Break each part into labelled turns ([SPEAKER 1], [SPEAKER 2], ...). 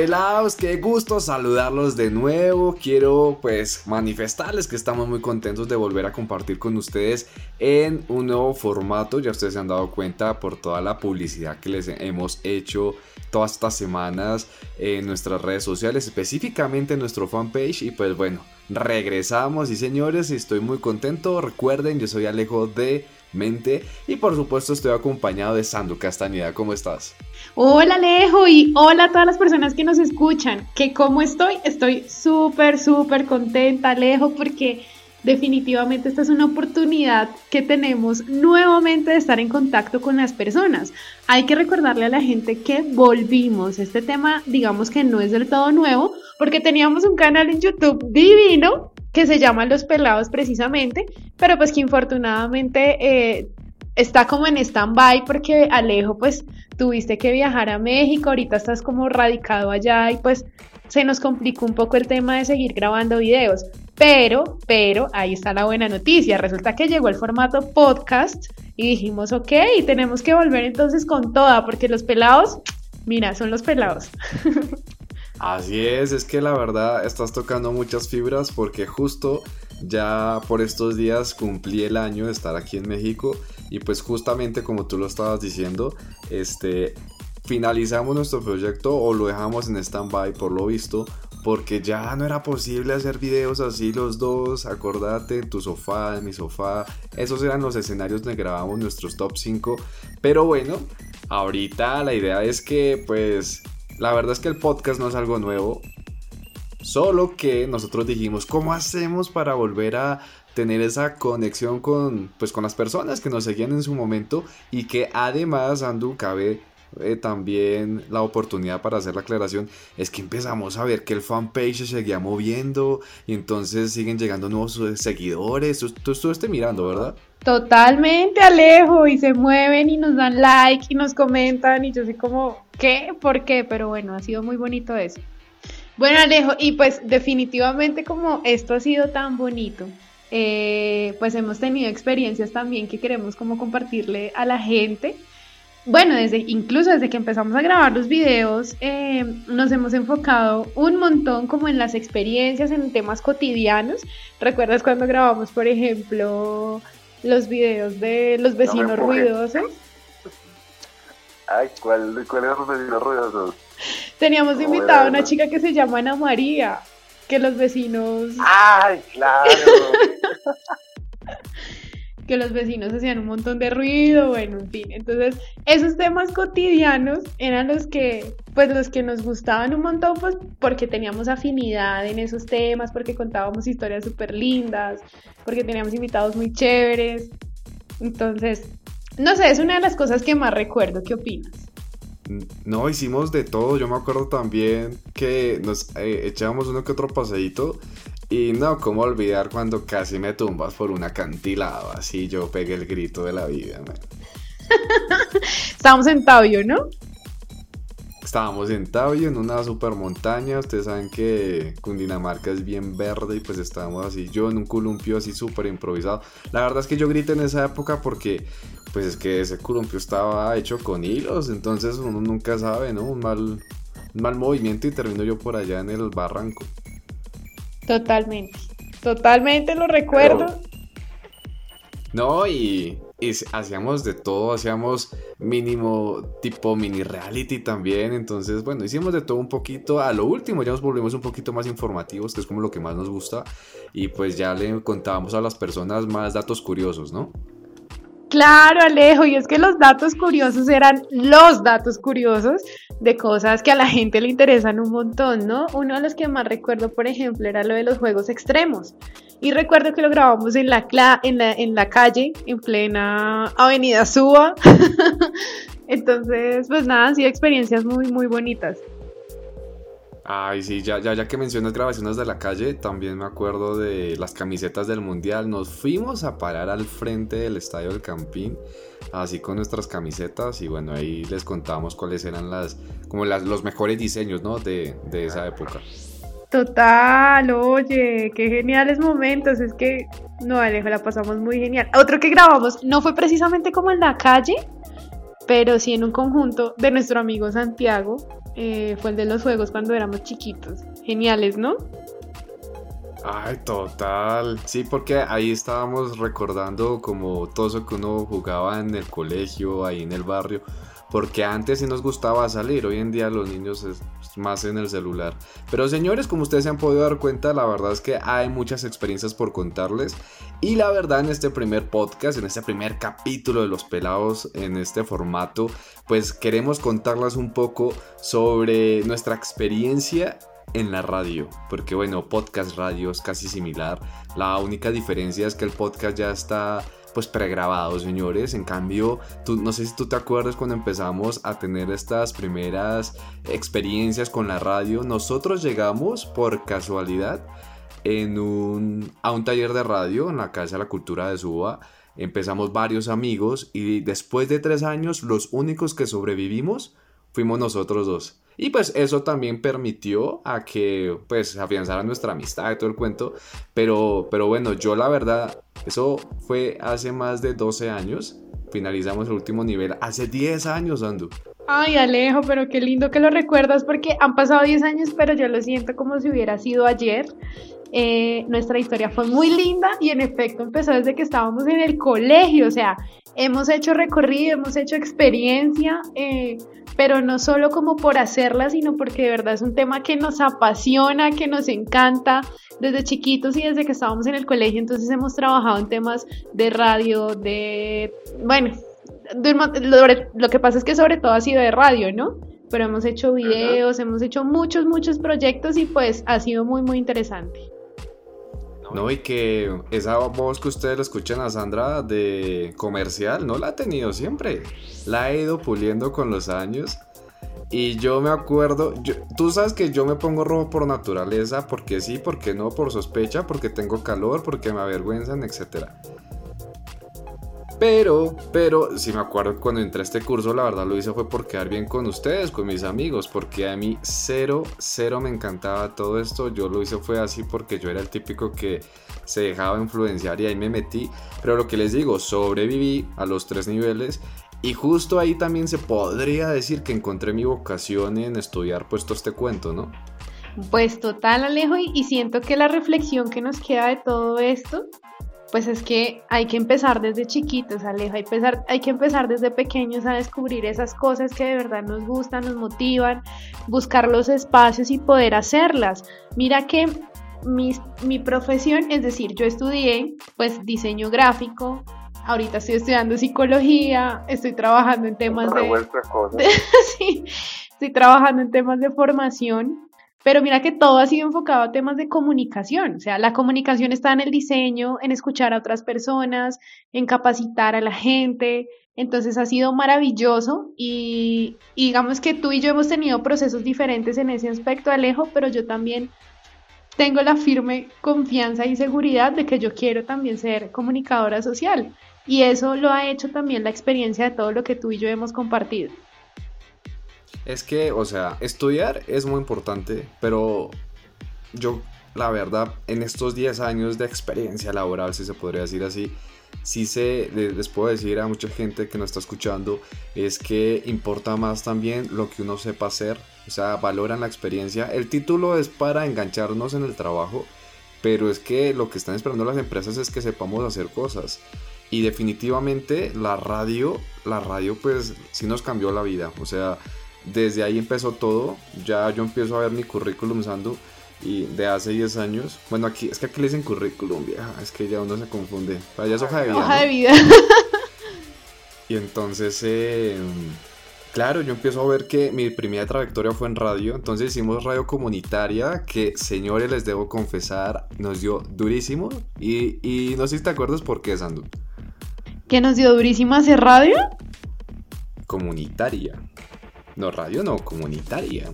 [SPEAKER 1] Pelados, qué gusto saludarlos de nuevo. Quiero pues manifestarles que estamos muy contentos de volver a compartir con ustedes en un nuevo formato. Ya ustedes se han dado cuenta por toda la publicidad que les hemos hecho todas estas semanas en nuestras redes sociales, específicamente en nuestro fanpage. Y pues bueno, regresamos y señores, estoy muy contento. Recuerden, yo soy Alejo de Mente y por supuesto estoy acompañado de Sandu Castañeda. ¿Cómo estás?
[SPEAKER 2] Hola Alejo y hola a todas las personas que nos escuchan. ¿Que cómo estoy? Estoy súper, súper contenta, Alejo, porque definitivamente esta es una oportunidad que tenemos nuevamente de estar en contacto con las personas. Hay que recordarle a la gente que volvimos. Este tema, digamos que no es del todo nuevo, porque teníamos un canal en YouTube divino que se llama Los Pelados precisamente, pero pues que infortunadamente eh, está como en stand-by porque Alejo pues tuviste que viajar a México, ahorita estás como radicado allá y pues se nos complicó un poco el tema de seguir grabando videos. Pero, pero, ahí está la buena noticia. Resulta que llegó el formato podcast y dijimos, ok, tenemos que volver entonces con toda, porque los pelados, mira, son los pelados.
[SPEAKER 1] Así es, es que la verdad estás tocando muchas fibras porque justo ya por estos días cumplí el año de estar aquí en México y pues justamente como tú lo estabas diciendo, este finalizamos nuestro proyecto o lo dejamos en stand-by por lo visto porque ya no era posible hacer videos así los dos, acordate, en tu sofá, en mi sofá, esos eran los escenarios donde grabamos nuestros top 5, pero bueno, ahorita la idea es que pues la verdad es que el podcast no es algo nuevo. Solo que nosotros dijimos, ¿cómo hacemos para volver a tener esa conexión con, pues, con las personas que nos seguían en su momento y que además, Andu, cabe eh, también la oportunidad para hacer la aclaración es que empezamos a ver que el fanpage se seguía moviendo y entonces siguen llegando nuevos seguidores. Tú, tú mirando, ¿verdad?
[SPEAKER 2] Totalmente, Alejo, y se mueven y nos dan like y nos comentan y yo como, ¿qué? ¿Por qué? Pero bueno, ha sido muy bonito eso. Bueno, Alejo, y pues definitivamente como esto ha sido tan bonito, eh, pues hemos tenido experiencias también que queremos como compartirle a la gente bueno, desde, incluso desde que empezamos a grabar los videos, eh, nos hemos enfocado un montón como en las experiencias, en temas cotidianos. ¿Recuerdas cuando grabamos, por ejemplo, los videos de los vecinos ruidosos?
[SPEAKER 3] Ay, ¿cuál, cuál eran los vecinos ruidosos?
[SPEAKER 2] Teníamos invitado a una chica que se llama Ana María, que los vecinos...
[SPEAKER 3] ¡Ay, claro!
[SPEAKER 2] que los vecinos hacían un montón de ruido, bueno, en fin. Entonces, esos temas cotidianos eran los que, pues los que nos gustaban un montón, pues porque teníamos afinidad en esos temas, porque contábamos historias súper lindas, porque teníamos invitados muy chéveres. Entonces, no sé, es una de las cosas que más recuerdo. ¿Qué opinas?
[SPEAKER 1] No, hicimos de todo. Yo me acuerdo también que nos eh, echábamos uno que otro paseíto y no, cómo olvidar cuando casi me tumbas por un acantilado, así yo pegué el grito de la vida.
[SPEAKER 2] Estábamos en Tabio, ¿no?
[SPEAKER 1] Estábamos en Tabio, en una super montaña. Ustedes saben que Cundinamarca es bien verde y pues estábamos así, yo en un columpio así súper improvisado. La verdad es que yo grité en esa época porque pues es que ese columpio estaba hecho con hilos, entonces uno nunca sabe, ¿no? Un mal, un mal movimiento y termino yo por allá en el barranco.
[SPEAKER 2] Totalmente, totalmente lo recuerdo.
[SPEAKER 1] No, y, hacíamos de todo, hacíamos mínimo tipo mini reality también, entonces bueno, hicimos de todo un poquito, a lo último ya nos volvimos un poquito más informativos, que es como lo que más nos gusta, y pues ya le contábamos a las personas más datos curiosos, ¿no?
[SPEAKER 2] Claro, Alejo, y es que los datos curiosos eran los datos curiosos de cosas que a la gente le interesan un montón, ¿no? Uno de los que más recuerdo, por ejemplo, era lo de los juegos extremos. Y recuerdo que lo grabamos en la, en la, en la calle, en plena Avenida Suba. Entonces, pues nada, han sido experiencias muy, muy bonitas.
[SPEAKER 1] Ay, sí, ya, ya, que mencionas grabaciones de la calle, también me acuerdo de las camisetas del mundial. Nos fuimos a parar al frente del estadio del Campín, así con nuestras camisetas, y bueno, ahí les contamos cuáles eran las, como las, los mejores diseños, ¿no? De, de esa época.
[SPEAKER 2] Total, oye, qué geniales momentos. Es que, no, Alejo, la pasamos muy genial. Otro que grabamos no fue precisamente como en la calle, pero sí en un conjunto de nuestro amigo Santiago, eh, fue el de los juegos cuando éramos chiquitos. Geniales, ¿no?
[SPEAKER 1] Ay, total. Sí, porque ahí estábamos recordando como todo eso que uno jugaba en el colegio, ahí en el barrio. Porque antes sí nos gustaba salir, hoy en día los niños es más en el celular. Pero señores, como ustedes se han podido dar cuenta, la verdad es que hay muchas experiencias por contarles. Y la verdad en este primer podcast, en este primer capítulo de Los Pelados, en este formato, pues queremos contarles un poco sobre nuestra experiencia en la radio, porque bueno, podcast radio es casi similar. La única diferencia es que el podcast ya está pues pregrabado, señores. En cambio, no sé si tú te acuerdas cuando empezamos a tener estas primeras experiencias con la radio, nosotros llegamos por casualidad en un, a un taller de radio en la Casa de la Cultura de Suba. Empezamos varios amigos y después de tres años los únicos que sobrevivimos fuimos nosotros dos. Y pues eso también permitió a que pues afianzara nuestra amistad y todo el cuento. Pero, pero bueno, yo la verdad, eso fue hace más de 12 años. Finalizamos el último nivel hace 10 años, Andu.
[SPEAKER 2] Ay, Alejo, pero qué lindo que lo recuerdas porque han pasado 10 años, pero yo lo siento como si hubiera sido ayer. Eh, nuestra historia fue muy linda y en efecto empezó desde que estábamos en el colegio, o sea, hemos hecho recorrido, hemos hecho experiencia. Eh, pero no solo como por hacerla, sino porque de verdad es un tema que nos apasiona, que nos encanta desde chiquitos y desde que estábamos en el colegio, entonces hemos trabajado en temas de radio, de, bueno, lo, que pasa es que sobre todo ha sido de radio, ¿no? Pero hemos hecho videos, hemos hecho muchos, muchos proyectos y pues ha sido muy, muy interesante.
[SPEAKER 1] No, y que esa voz que ustedes le escuchan a Sandra de comercial, no la ha tenido siempre. La ha ido puliendo con los años. Y yo me acuerdo, tú sabes que yo me pongo rojo por naturaleza, porque sí, porque no, por sospecha, porque tengo calor, porque me avergüenzan, etcétera. Pero, pero, si me acuerdo cuando entré a este curso, la verdad lo hice fue por quedar bien con ustedes, con mis amigos, porque a mí cero, cero me encantaba todo esto. Yo lo hice fue así porque yo era el típico que se dejaba influenciar y ahí me metí. Pero lo que les digo, sobreviví a los tres niveles y justo ahí también se podría decir que encontré mi vocación en estudiar puesto este cuento, ¿no?
[SPEAKER 2] Pues total, Alejo, y siento que la reflexión que nos queda de todo esto pues es que hay que empezar desde chiquitos, Alejo, hay, hay que empezar desde pequeños a descubrir esas cosas que de verdad nos gustan, nos motivan, buscar los espacios y poder hacerlas. Mira que mi, mi profesión, es decir, yo estudié pues diseño gráfico, ahorita estoy estudiando psicología, estoy trabajando en temas de... sí, estoy trabajando en temas de formación pero mira que todo ha sido enfocado a temas de comunicación, o sea, la comunicación está en el diseño, en escuchar a otras personas, en capacitar a la gente, entonces ha sido maravilloso y, digamos que tú y yo hemos tenido procesos diferentes en ese aspecto, Alejo, pero yo también tengo la firme confianza y seguridad de que yo quiero también ser comunicadora social y eso lo ha hecho también la experiencia de todo lo que tú y yo hemos compartido.
[SPEAKER 1] Es que, o sea, estudiar es muy importante, pero yo, la verdad, en estos 10 años de experiencia laboral, si se podría decir así, sí sé, les puedo decir a mucha gente que nos está escuchando, es que importa más también lo que uno sepa hacer, o sea, valoran la experiencia. El título es para engancharnos en el trabajo, pero es que lo que están esperando las empresas es que sepamos hacer cosas. Y definitivamente la radio, la radio pues sí nos cambió la vida, o sea, desde ahí empezó todo. Ya yo empiezo a ver mi currículum usando y de hace 10 años. Bueno, aquí es que aquí le dicen currículum, vieja, es que ya uno se confunde. Para allá es hoja de vida.
[SPEAKER 2] Hoja de vida.
[SPEAKER 1] y entonces, eh, claro, yo empiezo a ver que mi primera trayectoria fue en radio. Entonces hicimos radio comunitaria, que señores, les debo confesar, nos dio durísimo. Y, y no sé si te acuerdas por qué, Sandu.
[SPEAKER 2] ¿Que nos dio durísimo hacer radio?
[SPEAKER 1] Comunitaria. No, radio no, comunitaria.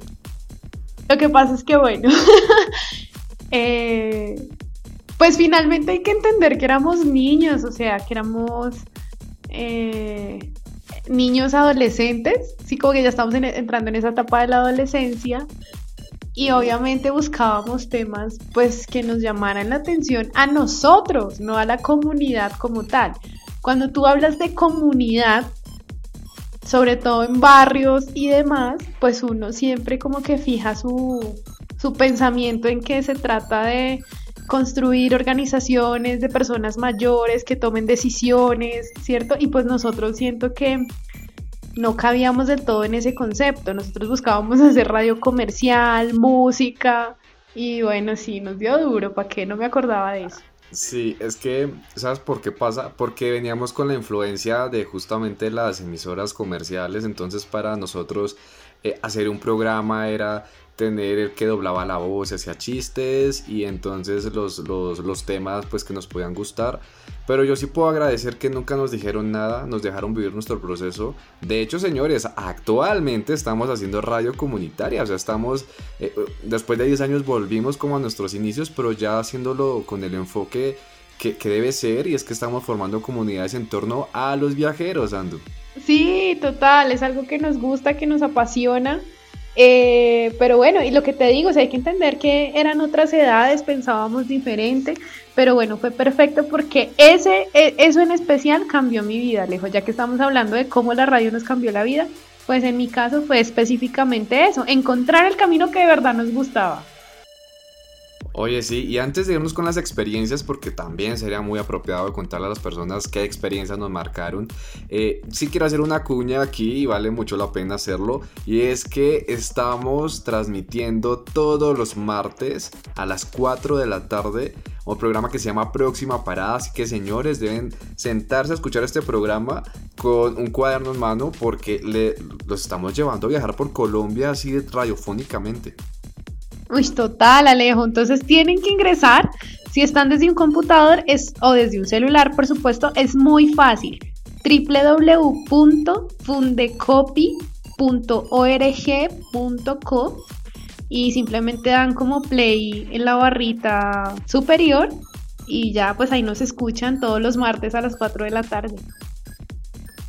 [SPEAKER 2] Lo que pasa es que, bueno, eh, pues finalmente hay que entender que éramos niños, o sea, que éramos eh, niños adolescentes, sí, como que ya estamos entrando en esa etapa de la adolescencia y obviamente buscábamos temas pues que nos llamaran la atención a nosotros, no a la comunidad como tal. Cuando tú hablas de comunidad, sobre todo en barrios y demás, pues uno siempre como que fija su, su pensamiento en que se trata de construir organizaciones de personas mayores que tomen decisiones, ¿cierto? Y pues nosotros siento que no cabíamos del todo en ese concepto. Nosotros buscábamos hacer radio comercial, música, y bueno, sí, nos dio duro, ¿para qué? No me acordaba de eso.
[SPEAKER 1] Sí, es que, ¿sabes por qué pasa? Porque veníamos con la influencia de justamente las emisoras comerciales, entonces para nosotros eh, hacer un programa era tener el que doblaba la voz, hacía chistes y entonces los, los, los, temas pues que nos podían gustar. Pero yo sí puedo agradecer que nunca nos dijeron nada, nos dejaron vivir nuestro proceso. De hecho, señores, actualmente estamos haciendo radio comunitaria, o sea, estamos, eh, después de 10 años volvimos como a nuestros inicios, pero ya haciéndolo con el enfoque que, que debe ser y es que estamos formando comunidades en torno a los viajeros, Andu.
[SPEAKER 2] Sí, total, es algo que nos gusta, que nos apasiona eh, pero bueno, y lo que te digo, hay que entender que eran otras edades, pensábamos diferente, pero bueno, fue perfecto porque ese, e, eso en especial cambió mi vida, lejos, ya que estamos hablando de cómo la radio nos cambió la vida, pues en mi caso fue específicamente eso, encontrar el camino que de verdad nos gustaba.
[SPEAKER 1] Oye, sí, y antes de irnos con las experiencias, porque también sería muy apropiado contarle a las personas qué experiencias nos marcaron, eh, sí quiero hacer una cuña aquí y vale mucho la pena hacerlo, y es que estamos transmitiendo todos los martes a las 4 de la tarde un programa que se llama Próxima Parada, así que señores deben sentarse a escuchar este programa con un cuaderno en mano porque le, los estamos llevando a viajar por Colombia así radiofónicamente.
[SPEAKER 2] Uy, total, Alejo. Entonces tienen que ingresar. Si están desde un computador es, o desde un celular, por supuesto, es muy fácil. www.fundecopy.org.co y simplemente dan como play en la barrita superior y ya pues ahí nos escuchan todos los martes a las 4 de la tarde.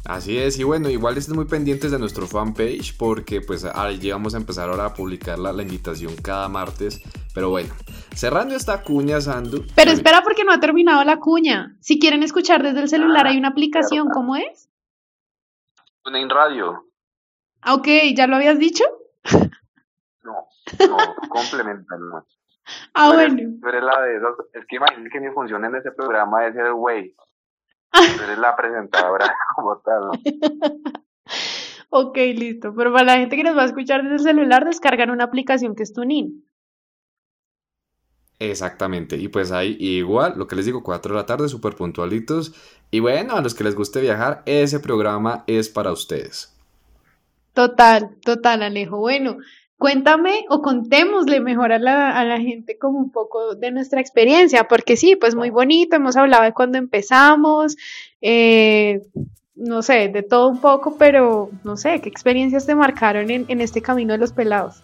[SPEAKER 1] Así es, y bueno, igual estén muy pendientes de nuestro fanpage porque pues allí vamos a empezar ahora a publicar la, invitación cada martes. Pero bueno, cerrando esta cuña, Sandu.
[SPEAKER 2] Pero espera porque no ha terminado la cuña. Si quieren escuchar desde el celular hay una aplicación, ¿cómo es?
[SPEAKER 3] en radio.
[SPEAKER 2] Ah, ok, ¿ya lo habías dicho?
[SPEAKER 3] No, no, complementan
[SPEAKER 2] Ah, bueno.
[SPEAKER 3] la de es que imagínate que mi función en ese programa es el güey. Eres la presentadora como tal.
[SPEAKER 2] ok, listo. Pero para la gente que nos va a escuchar desde el celular, descargan una aplicación que es TuneIn.
[SPEAKER 1] Exactamente, y pues ahí igual, lo que les digo, 4 de la tarde, súper puntualitos. Y bueno, a los que les guste viajar, ese programa es para ustedes.
[SPEAKER 2] Total, total, Alejo. Bueno, cuéntame o contémosle mejor a la, a la, gente como un poco de nuestra experiencia, porque sí, pues muy bonito, hemos hablado de cuando empezamos, eh, no sé, de todo un poco, pero no sé, ¿qué experiencias te marcaron en, en este camino de los pelados?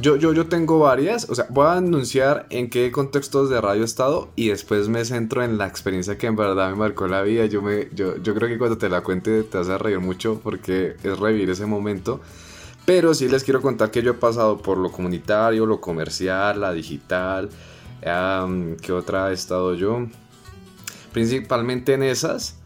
[SPEAKER 1] Yo, yo, yo tengo varias, o sea, voy a anunciar en qué contextos de radio he estado y después me centro en la experiencia que en verdad me marcó la vida. Yo, me, yo, yo creo que cuando te la cuente te vas a reír mucho porque es revivir ese momento. Pero sí les quiero contar que yo he pasado por lo comunitario, lo comercial, la digital. ¿Qué otra he estado yo? Principalmente en esas.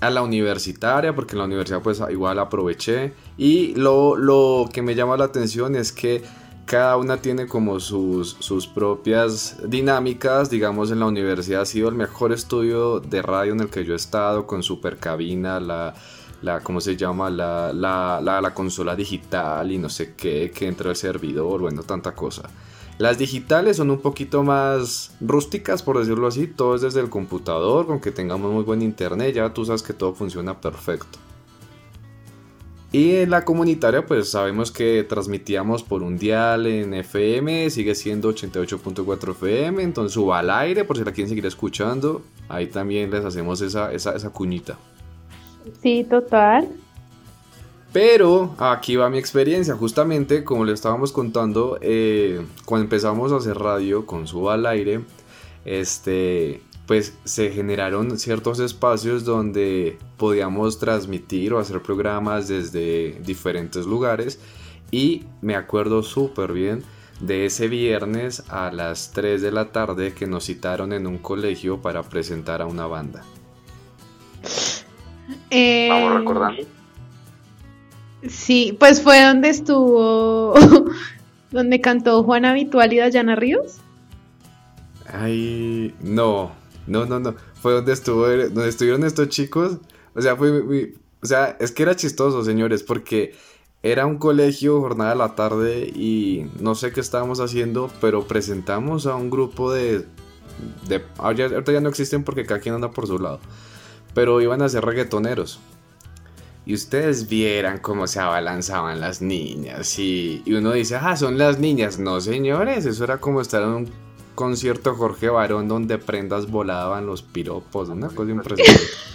[SPEAKER 1] A la universitaria, porque en la universidad pues igual aproveché. Y lo, lo que me llama la atención es que cada una tiene como sus, sus propias dinámicas. Digamos, en la universidad ha sido el mejor estudio de radio en el que yo he estado, con super cabina, la la ¿cómo se llama? La, la, la, consola digital y no sé qué, que entra el servidor, bueno, tanta cosa. Las digitales son un poquito más rústicas, por decirlo así, todo es desde el computador, con que tengamos muy buen internet, ya tú sabes que todo funciona perfecto. Y en la comunitaria, pues sabemos que transmitíamos por un dial en FM, sigue siendo 88.4 FM, entonces suba al aire por si la quieren seguir escuchando. Ahí también les hacemos esa, esa, esa cuñita.
[SPEAKER 2] Sí, total.
[SPEAKER 1] Pero aquí va mi experiencia, justamente como le estábamos contando, eh, cuando empezamos a hacer radio con su al aire, este, pues se generaron ciertos espacios donde podíamos transmitir o hacer programas desde diferentes lugares y me acuerdo súper bien de ese viernes a las 3 de la tarde que nos citaron en un colegio para presentar a una banda.
[SPEAKER 3] Eh, Vamos recordando.
[SPEAKER 2] Sí, pues fue donde estuvo, donde cantó Juan Habitual y Dayana Ríos.
[SPEAKER 1] Ay, no, no, no, no. Fue donde estuvo, donde estuvieron estos chicos. O sea, fue, o sea, es que era chistoso, señores, porque era un colegio, jornada de la tarde y no sé qué estábamos haciendo, pero presentamos a un grupo de, de ahorita ya no existen porque cada quien anda por su lado, pero iban a ser reggaetoneros. Y ustedes vieran cómo se abalanzaban las niñas. Y, y, uno dice, ah, son las niñas. No, señores, eso era como estar en un concierto Jorge Barón donde prendas volaban los piropos. Una cosa impresionante.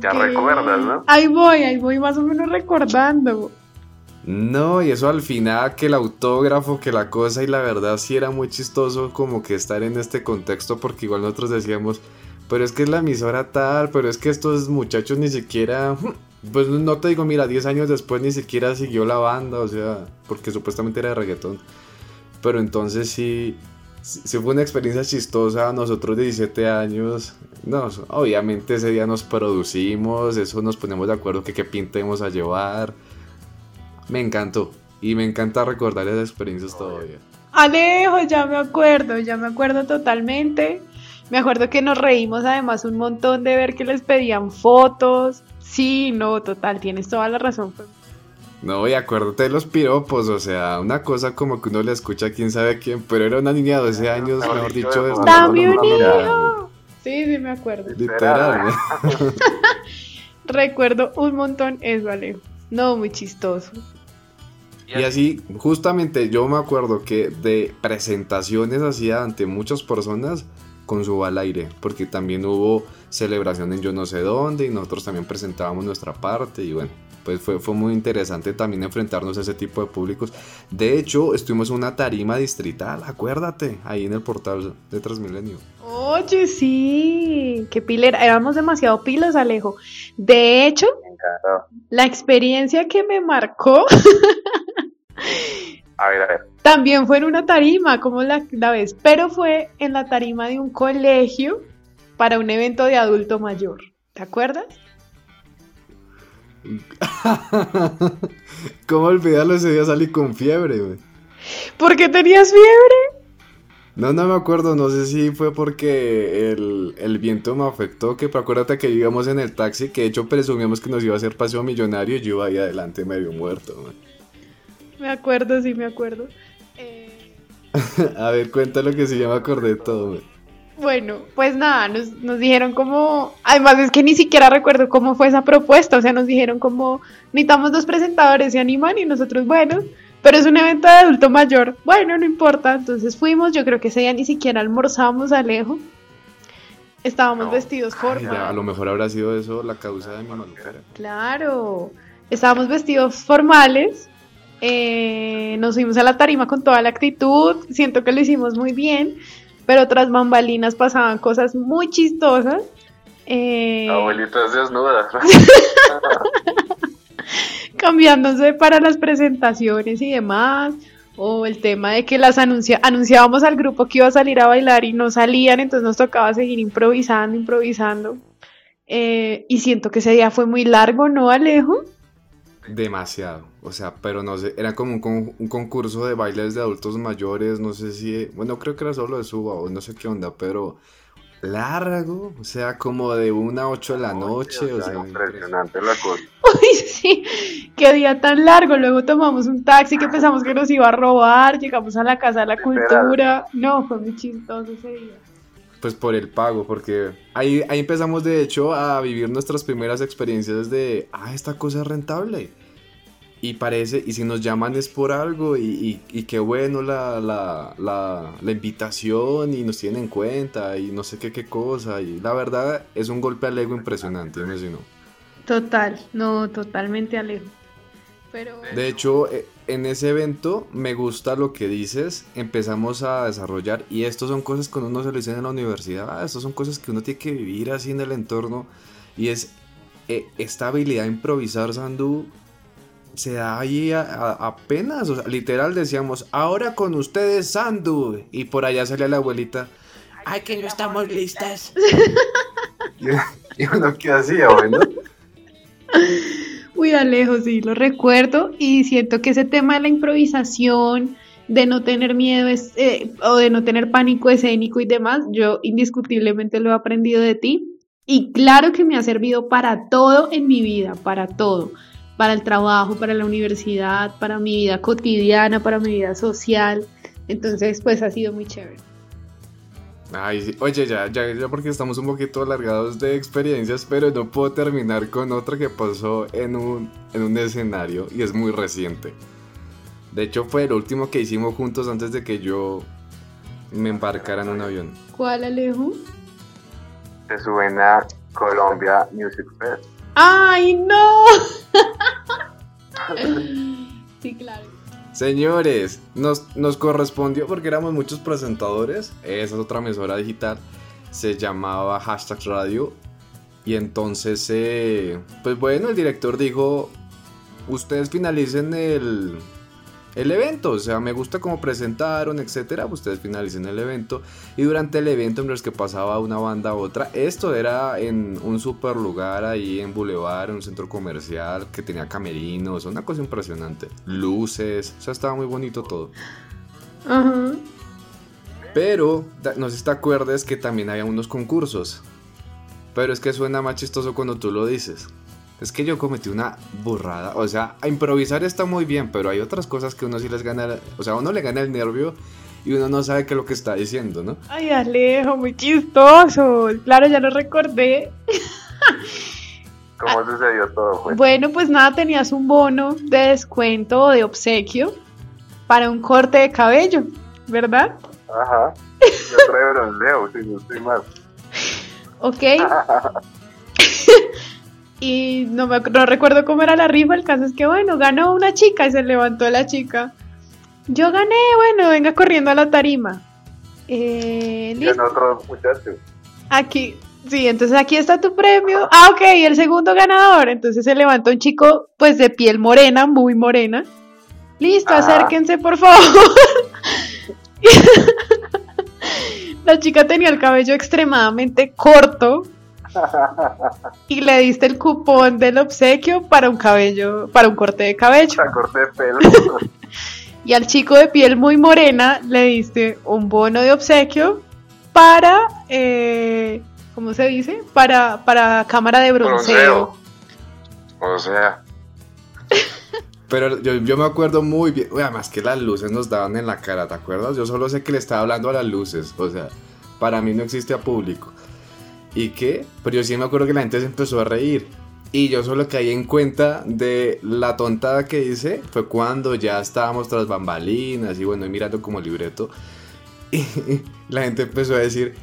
[SPEAKER 3] Ya recuerdas, ¿no?
[SPEAKER 2] Ahí voy, ahí voy más o menos recordando.
[SPEAKER 1] No, y eso al final, que el autógrafo, que la cosa y la verdad sí era muy chistoso como que estar en este contexto porque igual nosotros decíamos, pero es que es la emisora tal, pero es que estos muchachos ni siquiera, pues no te digo, mira, 10 años después ni siquiera siguió la banda, o sea, porque supuestamente era de reggaetón. Pero entonces sí, sí fue una experiencia chistosa, nosotros de 17 años, no, obviamente ese día nos producimos, eso nos ponemos de acuerdo que qué pintemos a llevar. Me encantó y me encanta recordar esas experiencias todavía.
[SPEAKER 2] Alejo, ya me acuerdo, ya me acuerdo totalmente. Me acuerdo que nos reímos además un montón de ver que les pedían fotos. Sí, no, total, tienes toda la razón.
[SPEAKER 1] No, y acuérdate de los piropos, o sea, una cosa como que uno le escucha a quién sabe quién, pero era una niña de 12 años, mejor dicho.
[SPEAKER 2] ¡Dame un hijo! Sí, sí, me acuerdo.
[SPEAKER 1] Literal.
[SPEAKER 2] Recuerdo un montón eso, Alejo. No, muy chistoso.
[SPEAKER 1] Y así, justamente yo me acuerdo que de presentaciones así ante muchas personas, con su al aire, porque también hubo celebración en yo no sé dónde y nosotros también presentábamos nuestra parte y bueno, pues fue, fue muy interesante también enfrentarnos a ese tipo de públicos. De hecho, estuvimos en una tarima distrital, acuérdate, ahí en el portal de Transmilenio.
[SPEAKER 2] Oye, sí, qué pilera, éramos demasiado pilos, Alejo. De hecho, la experiencia que me marcó
[SPEAKER 3] A ver, a ver.
[SPEAKER 2] También fue en una tarima, como la, la vez, pero fue en la tarima de un colegio para un evento de adulto mayor. ¿Te acuerdas?
[SPEAKER 1] ¿Cómo olvidarlo? Ese día salí con fiebre, güey.
[SPEAKER 2] ¿Por qué tenías fiebre?
[SPEAKER 1] No, no me acuerdo, no sé si fue porque el, el viento me afectó, que acuérdate que íbamos en el taxi, que de hecho presumíamos que nos iba a hacer paseo millonario y yo iba ahí adelante medio muerto.
[SPEAKER 2] Me acuerdo, sí, me acuerdo. Eh,
[SPEAKER 1] a ver, cuéntalo que si ya me acordé de todo.
[SPEAKER 2] Bueno, pues nada, nos, nos, dijeron como, además es que ni siquiera recuerdo cómo fue esa propuesta, o sea, nos dijeron como, necesitamos dos presentadores, se animan y nosotros, bueno, pero es un evento de adulto mayor, bueno, no importa, entonces fuimos, yo creo que ese día ni siquiera almorzamos a lejos, estábamos vestidos formales.
[SPEAKER 1] a lo mejor habrá sido eso la causa de mi maluquera.
[SPEAKER 2] Claro, estábamos vestidos formales, eh, nos fuimos a la tarima con toda la actitud, siento que lo hicimos muy bien, pero tras bambalinas pasaban cosas muy chistosas.
[SPEAKER 3] Eh, Abuelitas desnudas.
[SPEAKER 2] cambiándose para las presentaciones y demás. O el tema de que las anuncia anunciábamos al grupo que iba a salir a bailar y no salían, entonces nos tocaba seguir improvisando, improvisando. Eh, y siento que ese día fue muy largo, ¿no, Alejo?
[SPEAKER 1] Demasiado, o sea, pero no sé, era como un, concurso de bailes de adultos mayores, no sé si, bueno, creo que era solo de suba o no sé qué onda, pero largo, o sea, como de una a ocho de la noche, o sea,
[SPEAKER 3] impresionante la cosa.
[SPEAKER 2] Uy, sí, qué día tan largo, luego tomamos un taxi que pensamos que nos iba a robar, llegamos a la Casa de la Cultura, no, fue muy chistoso ese día
[SPEAKER 1] pues por el pago, porque ahí, ahí empezamos de hecho a vivir nuestras primeras experiencias de, ah, esta cosa es rentable. Y parece, y si nos llaman es por algo, y, y, qué bueno la, la, la, la, invitación, y nos tienen en cuenta, y no sé qué, qué cosa, y la verdad es un golpe al ego impresionante, ¿no? Si no.
[SPEAKER 2] Total, no, totalmente alejo. Pero...
[SPEAKER 1] De hecho, eh, en ese evento me gusta lo que dices, empezamos a desarrollar y esto son cosas que uno se lo dice en la universidad, estas son cosas que uno tiene que vivir así en el entorno y es eh, esta habilidad de improvisar, Sandu, se da ahí apenas, o sea, literal decíamos, ahora con ustedes, Sandu, y por allá salía la abuelita, ay que no estamos listas.
[SPEAKER 3] Y uno que hacía, bueno.
[SPEAKER 2] Uy, Alejo, sí, lo recuerdo y siento que ese tema de la improvisación, de no tener miedo eh, o de no tener pánico escénico y demás, yo indiscutiblemente lo he aprendido de ti y claro que me ha servido para todo en mi vida, para todo, para el trabajo, para la universidad, para mi vida cotidiana, para mi vida social. Entonces, pues ha sido muy chévere.
[SPEAKER 1] Ay, oye, ya, ya, ya porque estamos un poquito alargados de experiencias, pero no puedo terminar con otra que pasó en un, en un escenario y es muy reciente. De hecho, fue el último que hicimos juntos antes de que yo me embarcara en un avión.
[SPEAKER 2] ¿Cuál, Alejo?
[SPEAKER 3] Se suben a Colombia Music Fest.
[SPEAKER 2] ¡Ay, no! sí, claro.
[SPEAKER 1] Señores, nos, nos correspondió porque éramos muchos presentadores. Esa es otra emisora digital. Se llamaba Hashtag Radio. Y entonces, eh, pues bueno, el director dijo, ustedes finalicen el, el evento. O sea, me gusta cómo presentaron, etcétera. Ustedes finalicen el evento. Y durante el evento, en los que pasaba una banda a otra, esto era en un super lugar ahí en Boulevard, en un centro comercial que tenía camerinos, una cosa impresionante. Luces, o sea, estaba muy bonito todo. Ajá. Pero, no sé si te acuerdas que también había unos concursos. Pero es que suena más chistoso cuando tú lo dices. Es que yo cometí una burrada. O sea, a improvisar está muy bien, pero hay otras cosas que uno sí les gana. O sea, a uno le gana el nervio y uno no sabe qué es lo que está diciendo, ¿no?
[SPEAKER 2] Ay, Alejo, muy chistoso. Claro, ya lo recordé.
[SPEAKER 3] ¿Cómo sucedió todo?
[SPEAKER 2] Pues? Bueno, pues nada, tenías un bono de descuento o de obsequio para un corte de cabello, ¿verdad?
[SPEAKER 3] Ajá. Yo bronceo, si no estoy mal.
[SPEAKER 2] Ok. y no, me, no recuerdo cómo era la rifa, el caso es que bueno, ganó una chica y se levantó la chica. Yo gané, bueno, venga corriendo a la tarima.
[SPEAKER 3] Eh, ¿listo? otro muchacho.
[SPEAKER 2] Aquí, sí, entonces aquí está tu premio. Ah, ok, el segundo ganador. Entonces se levantó un chico, pues de piel morena, muy morena. Listo, acérquense, por favor. la chica tenía el cabello extremadamente corto, y le diste el cupón del obsequio para un cabello, para un corte de cabello.
[SPEAKER 3] Para corte de pelo.
[SPEAKER 2] y al chico de piel muy morena le diste un bono de obsequio para, eh, ¿cómo se dice? Para, para cámara de bronceo.
[SPEAKER 3] O sea.
[SPEAKER 1] Pero yo, yo, me acuerdo muy bien, además que las luces nos daban en la cara, ¿te acuerdas? Yo solo sé que le estaba hablando a las luces, o sea, para mí no existe a público. ¿Y qué? Pero yo sí me acuerdo que la gente se empezó a reír. Y yo solo caí en cuenta de la tontada que hice fue cuando ya estábamos tras bambalinas y bueno, mirando como libreto. Y la gente empezó a decir,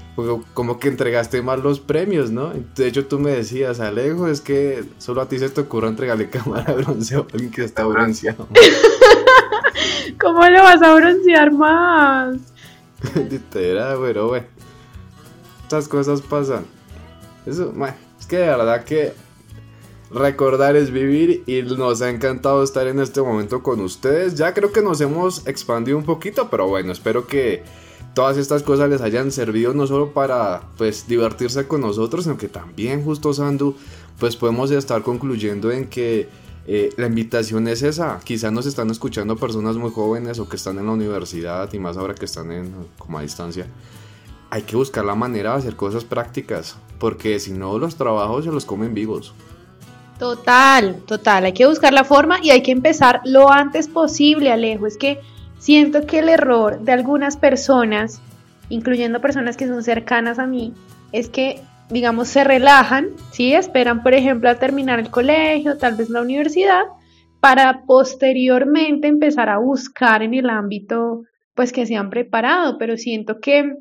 [SPEAKER 1] como que entregaste mal los premios, ¿no? De hecho, tú me decías, Alejo, es que solo a ti se te ocurre entregarle cámara de bronceo a alguien que está bronceado.
[SPEAKER 2] ¿Cómo le vas a broncear más?
[SPEAKER 1] Literal, pero bueno. Estas cosas pasan. Es que de verdad que recordar es vivir y nos ha encantado estar en este momento con ustedes. Ya creo que nos hemos expandido un poquito, pero bueno, espero que todas estas cosas les hayan servido no solo para pues divertirse con nosotros, sino que también justo Sandu, pues podemos estar concluyendo en que eh, la invitación es esa. Quizás nos están escuchando personas muy jóvenes o que están en la universidad y más ahora que están en como a distancia hay que buscar la manera de hacer cosas prácticas, porque si no los trabajos se los comen vivos.
[SPEAKER 2] Total, total, hay que buscar la forma y hay que empezar lo antes posible, Alejo. Es que siento que el error de algunas personas, incluyendo personas que son cercanas a mí, es que, digamos, se relajan, ¿sí? Esperan, por ejemplo, a terminar el colegio, tal vez la universidad, para posteriormente empezar a buscar en el ámbito, pues, que se han preparado, pero siento que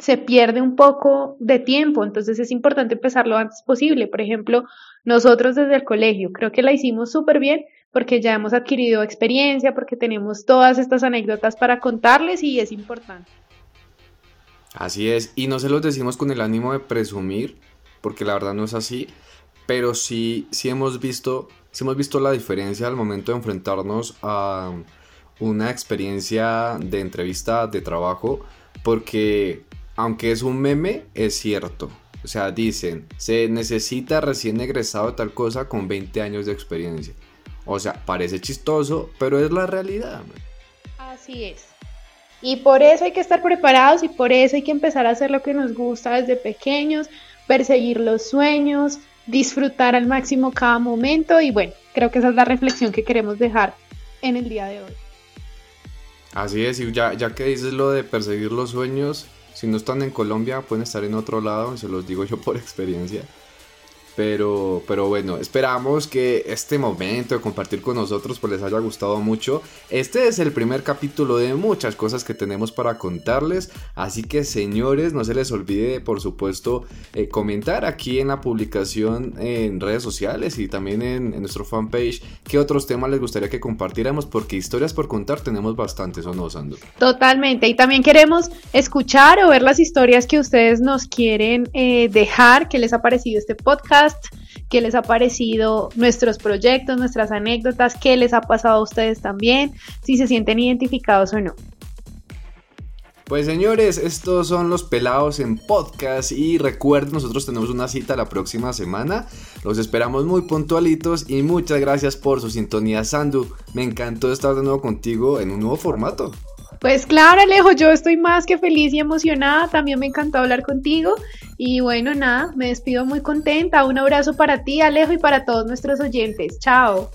[SPEAKER 2] se pierde un poco de tiempo, entonces es importante empezar lo antes posible. Por ejemplo, nosotros desde el colegio creo que la hicimos súper bien porque ya hemos adquirido experiencia, porque tenemos todas estas anécdotas para contarles y es importante.
[SPEAKER 1] Así es, y no se los decimos con el ánimo de presumir, porque la verdad no es así, pero sí, sí hemos visto, sí hemos visto la diferencia al momento de enfrentarnos a una experiencia de entrevista de trabajo, porque aunque es un meme, es cierto. O sea, dicen, se necesita recién egresado de tal cosa con 20 años de experiencia. O sea, parece chistoso, pero es la realidad.
[SPEAKER 2] Así es. Y por eso hay que estar preparados y por eso hay que empezar a hacer lo que nos gusta desde pequeños, perseguir los sueños, disfrutar al máximo cada momento y bueno, creo que esa es la reflexión que queremos dejar en el día de hoy.
[SPEAKER 1] Así es, y ya, ya que dices lo de perseguir los sueños, si no están en Colombia pueden estar en otro lado, se los digo yo por experiencia. Pero, pero bueno, esperamos que este momento de compartir con nosotros pues les haya gustado mucho. Este es el primer capítulo de muchas cosas que tenemos para contarles. Así que señores, no se les olvide por supuesto eh, comentar aquí en la publicación en redes sociales y también en, nuestro fanpage qué otros temas les gustaría que compartiéramos porque historias por contar tenemos bastantes, ¿o no, Sandro?
[SPEAKER 2] Totalmente. Y también queremos escuchar o ver las historias que ustedes nos quieren eh, dejar, que les ha parecido este qué les ha parecido nuestros proyectos, nuestras anécdotas, qué les ha pasado a ustedes también, si se sienten identificados o no.
[SPEAKER 1] Pues señores, estos son los pelados en podcast y recuerden, nosotros tenemos una cita la próxima semana. Los esperamos muy puntualitos y muchas gracias por su sintonía, Sandu. Me encantó estar de nuevo contigo en un nuevo formato.
[SPEAKER 2] Pues claro, Alejo, yo estoy más que feliz y emocionada. También me encantó hablar contigo. Y bueno, nada, me despido muy contenta. Un abrazo para ti, Alejo, y para todos nuestros oyentes. Chao.